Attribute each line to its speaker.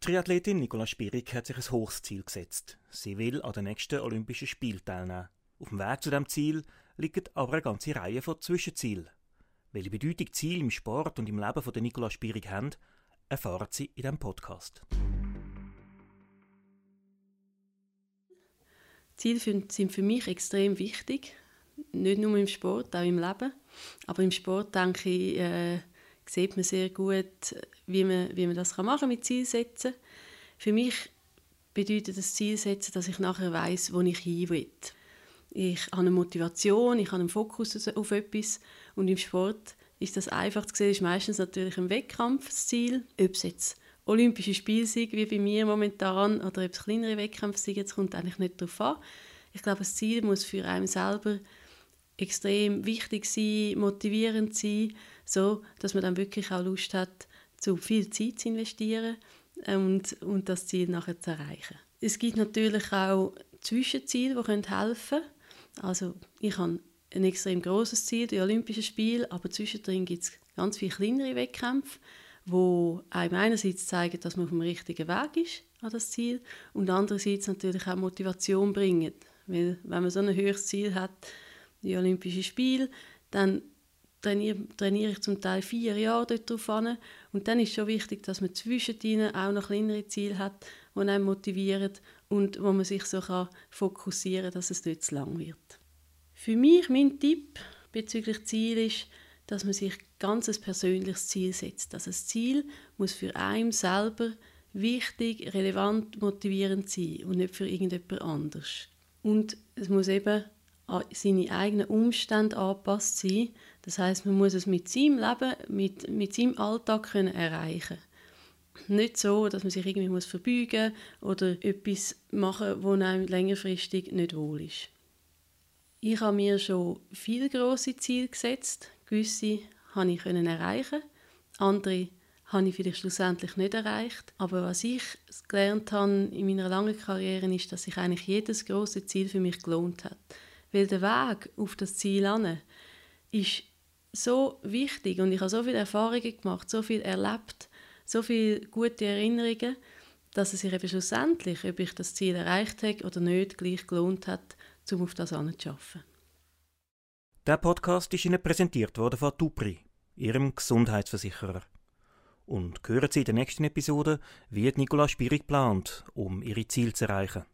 Speaker 1: Triathletin Nicola Spirig hat sich ein hohes Ziel gesetzt. Sie will an den nächsten Olympischen Spielen teilnehmen. Auf dem Weg zu diesem Ziel liegt aber eine ganze Reihe von Zwischenzielen. Welche Bedeutung Ziele im Sport und im Leben von Nicola Spirig haben, erfahren Sie in diesem Podcast.
Speaker 2: Ziele sind für mich extrem wichtig. Nicht nur im Sport, auch im Leben. Aber im Sport, denke ich, äh, sieht man sehr gut, wie man, wie man das machen kann mit Zielsetzen. Für mich bedeutet das Zielsetzen, dass ich nachher weiß, wo ich hin will. Ich habe eine Motivation, ich habe einen Fokus auf etwas und im Sport ist das einfach zu sehen, ist meistens natürlich ein Wettkampfziel, ob es jetzt Olympische Spiele wie bei mir momentan, oder ob es kleinere Wettkämpfe sind, kommt eigentlich nicht darauf an. Ich glaube, das Ziel muss für einen selber extrem wichtig sein, motivierend sein, so dass man dann wirklich auch Lust hat, zu viel Zeit zu investieren und, und das Ziel nachher zu erreichen. Es gibt natürlich auch Zwischenziele, die helfen können. Also ich habe ein extrem großes Ziel, die Olympischen Spiele, aber zwischendrin gibt es ganz viele kleinere Wettkämpfe, wo einem einerseits zeigen, dass man auf dem richtigen Weg ist an das Ziel und andererseits natürlich auch Motivation bringen. Weil wenn man so ein höheres Ziel hat, die Olympischen Spiele, dann trainiere, trainiere ich zum Teil vier Jahre dort drauf an. Und dann ist es schon wichtig, dass man zwischendrin auch noch kleinere Ziele hat, die einen motivieren und wo man sich so kann fokussieren kann, dass es dort zu lang wird. Für mich, mein Tipp bezüglich Ziel ist, dass man sich ganz ein persönliches Ziel setzt. Also das Ziel muss für einen selber wichtig, relevant, motivierend sein und nicht für irgendjemand anders. Und es muss eben an seine eigenen Umstände angepasst sein. Das heißt, man muss es mit seinem Leben, mit, mit seinem Alltag können erreichen. Nicht so, dass man sich irgendwie muss verbeugen oder etwas machen, wo einem längerfristig nicht wohl ist. Ich habe mir schon viele große Ziele gesetzt. Gewisse konnte ich erreichen, andere habe ich vielleicht schlussendlich nicht erreicht. Aber was ich gelernt habe in meiner langen Karriere ist, dass sich eigentlich jedes große Ziel für mich gelohnt hat. Weil der Weg auf das Ziel an ist so wichtig und ich habe so viele Erfahrungen gemacht, so viel erlebt, so viele gute Erinnerungen, dass es sich eben schlussendlich, ob ich das Ziel erreicht habe oder nicht, gleich gelohnt hat, um auf das anzuschaffen.
Speaker 1: Der Podcast ist Ihnen präsentiert worden von Dupri, Ihrem Gesundheitsversicherer. Und hören Sie in der nächsten Episode, wie Nicola Spierig plant, um ihre Ziele zu erreichen.